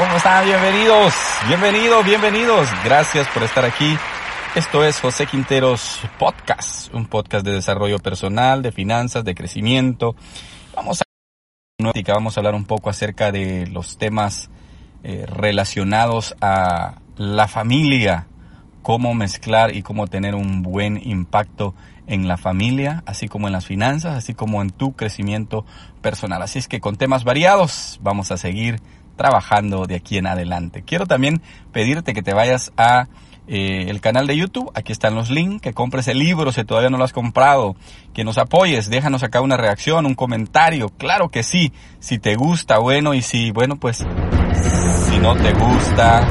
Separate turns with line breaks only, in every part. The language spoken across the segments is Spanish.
¿Cómo están? Bienvenidos, bienvenidos, bienvenidos. Gracias por estar aquí. Esto es José Quinteros Podcast, un podcast de desarrollo personal, de finanzas, de crecimiento. Vamos a, vamos a hablar un poco acerca de los temas eh, relacionados a la familia, cómo mezclar y cómo tener un buen impacto en la familia, así como en las finanzas, así como en tu crecimiento personal. Así es que con temas variados vamos a seguir trabajando de aquí en adelante. Quiero también pedirte que te vayas a eh, el canal de YouTube, aquí están los links, que compres el libro si todavía no lo has comprado, que nos apoyes, déjanos acá una reacción, un comentario, claro que sí, si te gusta, bueno, y si, bueno, pues, si no te gusta,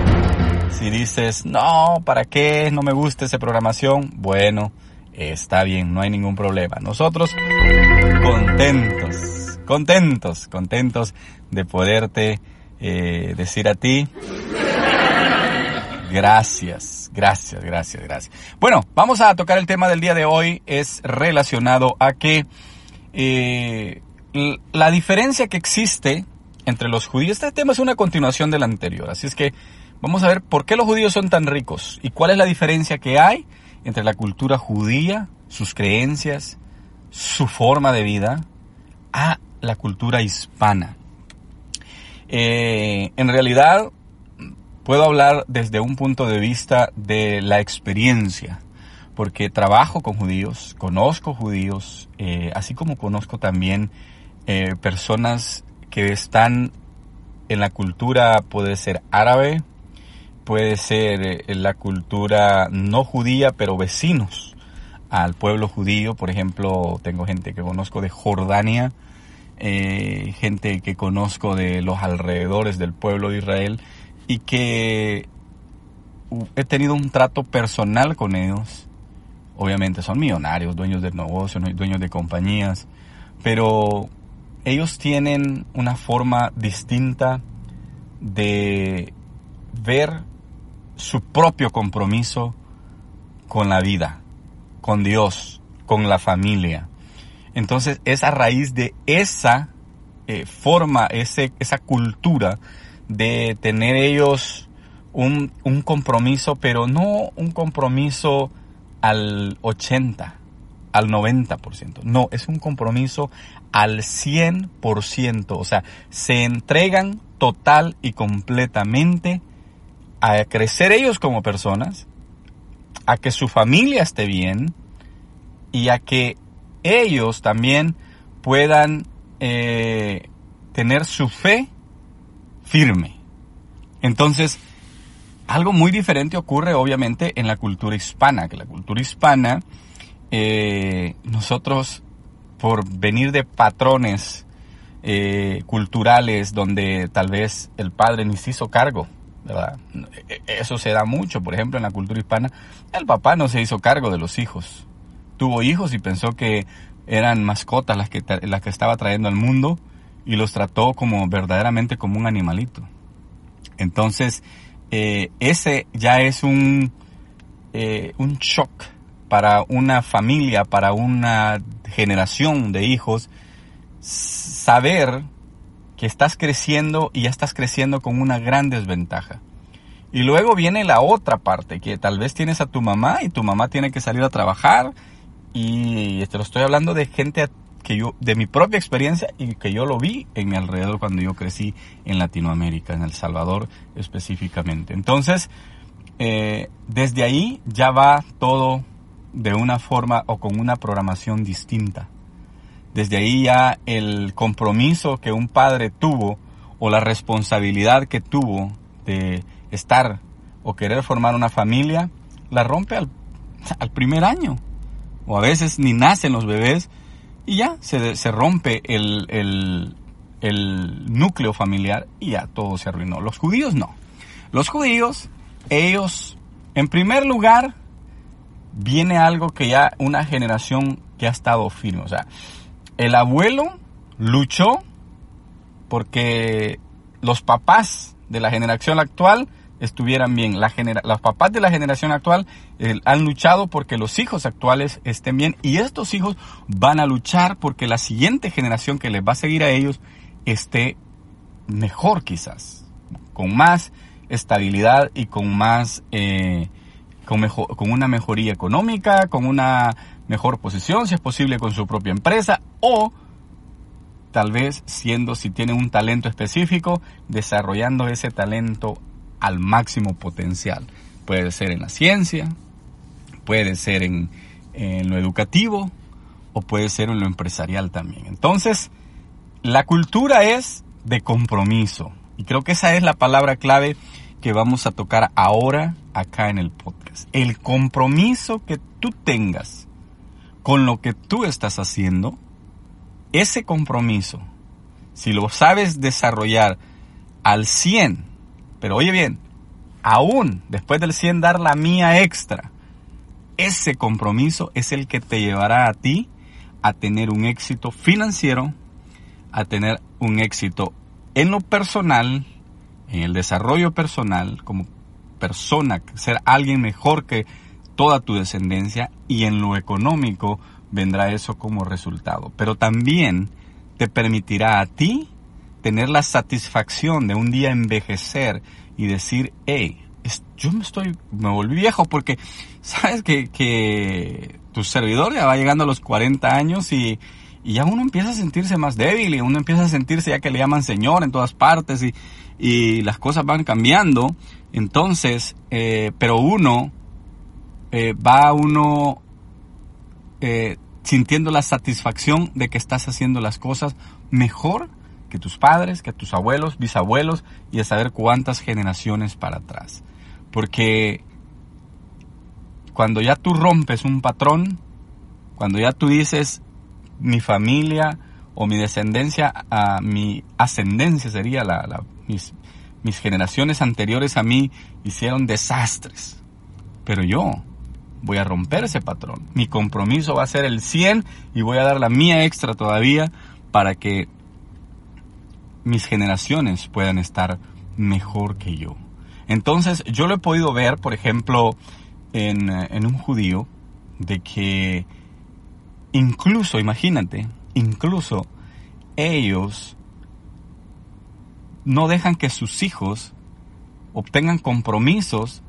si dices, no, ¿para qué? No me gusta esa programación, bueno, está bien, no hay ningún problema. Nosotros contentos, contentos, contentos de poderte eh, decir a ti, gracias, gracias, gracias, gracias. Bueno, vamos a tocar el tema del día de hoy, es relacionado a que eh, la diferencia que existe entre los judíos, este tema es una continuación del anterior, así es que vamos a ver por qué los judíos son tan ricos y cuál es la diferencia que hay entre la cultura judía, sus creencias, su forma de vida, a la cultura hispana. Eh, en realidad, puedo hablar desde un punto de vista de la experiencia, porque trabajo con judíos, conozco judíos, eh, así como conozco también eh, personas que están en la cultura, puede ser árabe, puede ser en la cultura no judía, pero vecinos al pueblo judío. Por ejemplo, tengo gente que conozco de Jordania, eh, gente que conozco de los alrededores del pueblo de Israel y que he tenido un trato personal con ellos. Obviamente son millonarios, dueños de negocios, dueños de compañías, pero ellos tienen una forma distinta de ver su propio compromiso con la vida, con Dios, con la familia. Entonces es a raíz de esa eh, forma, ese, esa cultura de tener ellos un, un, compromiso, pero no un compromiso al 80, al 90%. No, es un compromiso al 100%. O sea, se entregan total y completamente a crecer ellos como personas, a que su familia esté bien y a que ellos también puedan eh, tener su fe firme. Entonces, algo muy diferente ocurre obviamente en la cultura hispana, que la cultura hispana, eh, nosotros por venir de patrones eh, culturales donde tal vez el padre ni se hizo cargo. E, e, eso se da mucho, por ejemplo, en la cultura hispana, el papá no se hizo cargo de los hijos tuvo hijos y pensó que eran mascotas las que, las que estaba trayendo al mundo y los trató como verdaderamente como un animalito. Entonces, eh, ese ya es un, eh, un shock para una familia, para una generación de hijos, saber que estás creciendo y ya estás creciendo con una gran desventaja. Y luego viene la otra parte, que tal vez tienes a tu mamá y tu mamá tiene que salir a trabajar y te lo estoy hablando de gente que yo, de mi propia experiencia y que yo lo vi en mi alrededor cuando yo crecí en Latinoamérica, en El Salvador específicamente. Entonces, eh, desde ahí ya va todo de una forma o con una programación distinta. Desde ahí ya el compromiso que un padre tuvo o la responsabilidad que tuvo de estar o querer formar una familia, la rompe al, al primer año o a veces ni nacen los bebés y ya se, se rompe el, el, el núcleo familiar y ya todo se arruinó. Los judíos no. Los judíos, ellos, en primer lugar, viene algo que ya una generación que ha estado firme. O sea, el abuelo luchó porque los papás de la generación actual estuvieran bien. La los papás de la generación actual eh, han luchado porque los hijos actuales estén bien y estos hijos van a luchar porque la siguiente generación que les va a seguir a ellos esté mejor quizás, con más estabilidad y con más, eh, con, mejor, con una mejoría económica, con una mejor posición, si es posible, con su propia empresa o tal vez siendo, si tiene un talento específico, desarrollando ese talento al máximo potencial. Puede ser en la ciencia, puede ser en, en lo educativo o puede ser en lo empresarial también. Entonces, la cultura es de compromiso. Y creo que esa es la palabra clave que vamos a tocar ahora acá en el podcast. El compromiso que tú tengas con lo que tú estás haciendo, ese compromiso, si lo sabes desarrollar al 100, pero oye bien, aún después del 100 dar la mía extra, ese compromiso es el que te llevará a ti a tener un éxito financiero, a tener un éxito en lo personal, en el desarrollo personal, como persona, ser alguien mejor que toda tu descendencia y en lo económico vendrá eso como resultado. Pero también te permitirá a ti tener la satisfacción de un día envejecer y decir, hey, yo me estoy, me volví viejo porque sabes que, que tu servidor ya va llegando a los 40 años y, y ya uno empieza a sentirse más débil y uno empieza a sentirse ya que le llaman señor en todas partes y, y las cosas van cambiando. Entonces, eh, pero uno eh, va uno eh, sintiendo la satisfacción de que estás haciendo las cosas mejor que tus padres, que tus abuelos, bisabuelos y a saber cuántas generaciones para atrás. Porque cuando ya tú rompes un patrón, cuando ya tú dices mi familia o mi descendencia, mi ascendencia sería la, mis, mis generaciones anteriores a mí hicieron desastres. Pero yo voy a romper ese patrón. Mi compromiso va a ser el 100 y voy a dar la mía extra todavía para que mis generaciones puedan estar mejor que yo. Entonces yo lo he podido ver, por ejemplo, en, en un judío, de que incluso, imagínate, incluso ellos no dejan que sus hijos obtengan compromisos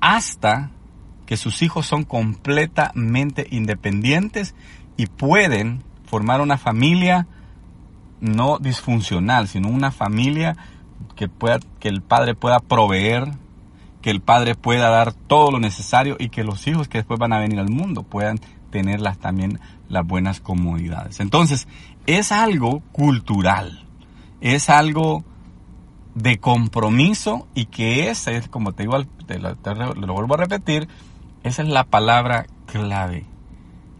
hasta que sus hijos son completamente independientes y pueden formar una familia no disfuncional, sino una familia que, pueda, que el padre pueda proveer, que el padre pueda dar todo lo necesario y que los hijos que después van a venir al mundo puedan tener también las buenas comodidades. Entonces, es algo cultural, es algo de compromiso y que ese es, como te digo, te lo, lo vuelvo a repetir, esa es la palabra clave.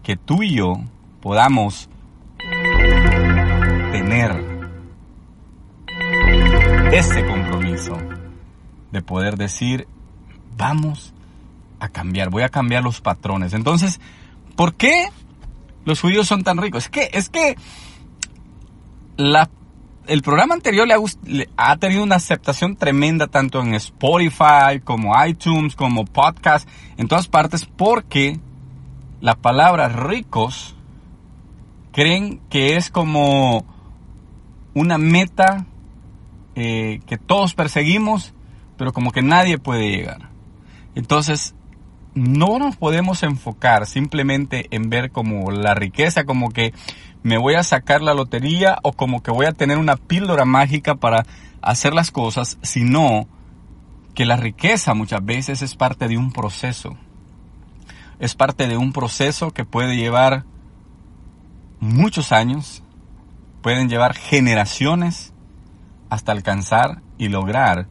Que tú y yo podamos tener ese compromiso de poder decir, vamos a cambiar, voy a cambiar los patrones. Entonces, ¿por qué los judíos son tan ricos? Es que, es que la el programa anterior le ha, tenido una aceptación tremenda tanto en Spotify como iTunes, como podcast, en todas partes, porque la palabra ricos creen que es como una meta eh, que todos perseguimos, pero como que nadie puede llegar. Entonces, no nos podemos enfocar simplemente en ver como la riqueza, como que me voy a sacar la lotería o como que voy a tener una píldora mágica para hacer las cosas, sino que la riqueza muchas veces es parte de un proceso. Es parte de un proceso que puede llevar muchos años, pueden llevar generaciones hasta alcanzar y lograr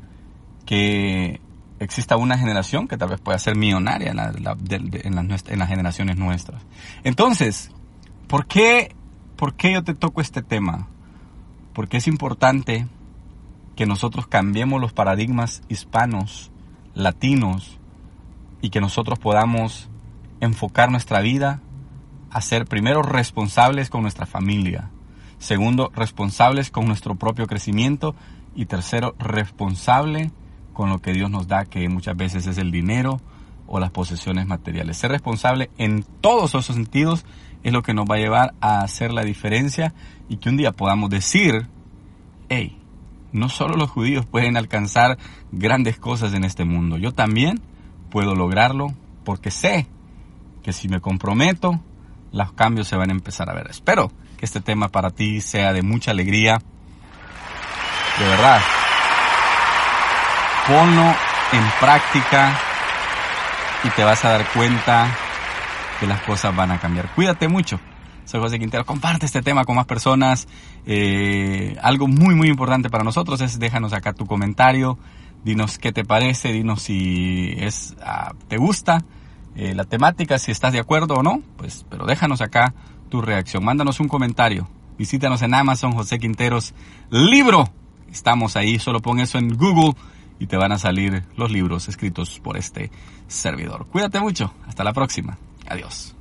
que exista una generación que tal vez pueda ser millonaria en, en las generaciones nuestras. Entonces, ¿por qué ¿Por qué yo te toco este tema? Porque es importante que nosotros cambiemos los paradigmas hispanos, latinos, y que nosotros podamos enfocar nuestra vida a ser primero responsables con nuestra familia, segundo responsables con nuestro propio crecimiento y tercero responsable con lo que Dios nos da, que muchas veces es el dinero o las posesiones materiales. Ser responsable en todos esos sentidos es lo que nos va a llevar a hacer la diferencia y que un día podamos decir, hey, no solo los judíos pueden alcanzar grandes cosas en este mundo, yo también puedo lograrlo porque sé que si me comprometo, los cambios se van a empezar a ver. Espero este tema para ti sea de mucha alegría. De verdad. Ponlo en práctica y te vas a dar cuenta que las cosas van a cambiar. Cuídate mucho. Soy José Quintero. Comparte este tema con más personas. Eh, algo muy, muy importante para nosotros es déjanos acá tu comentario. Dinos qué te parece. Dinos si es, ah, te gusta eh, la temática, si estás de acuerdo o no. Pues, pero déjanos acá tu reacción. Mándanos un comentario. Visítanos en Amazon, José Quinteros. Libro. Estamos ahí. Solo pon eso en Google y te van a salir los libros escritos por este servidor. Cuídate mucho. Hasta la próxima. Adiós.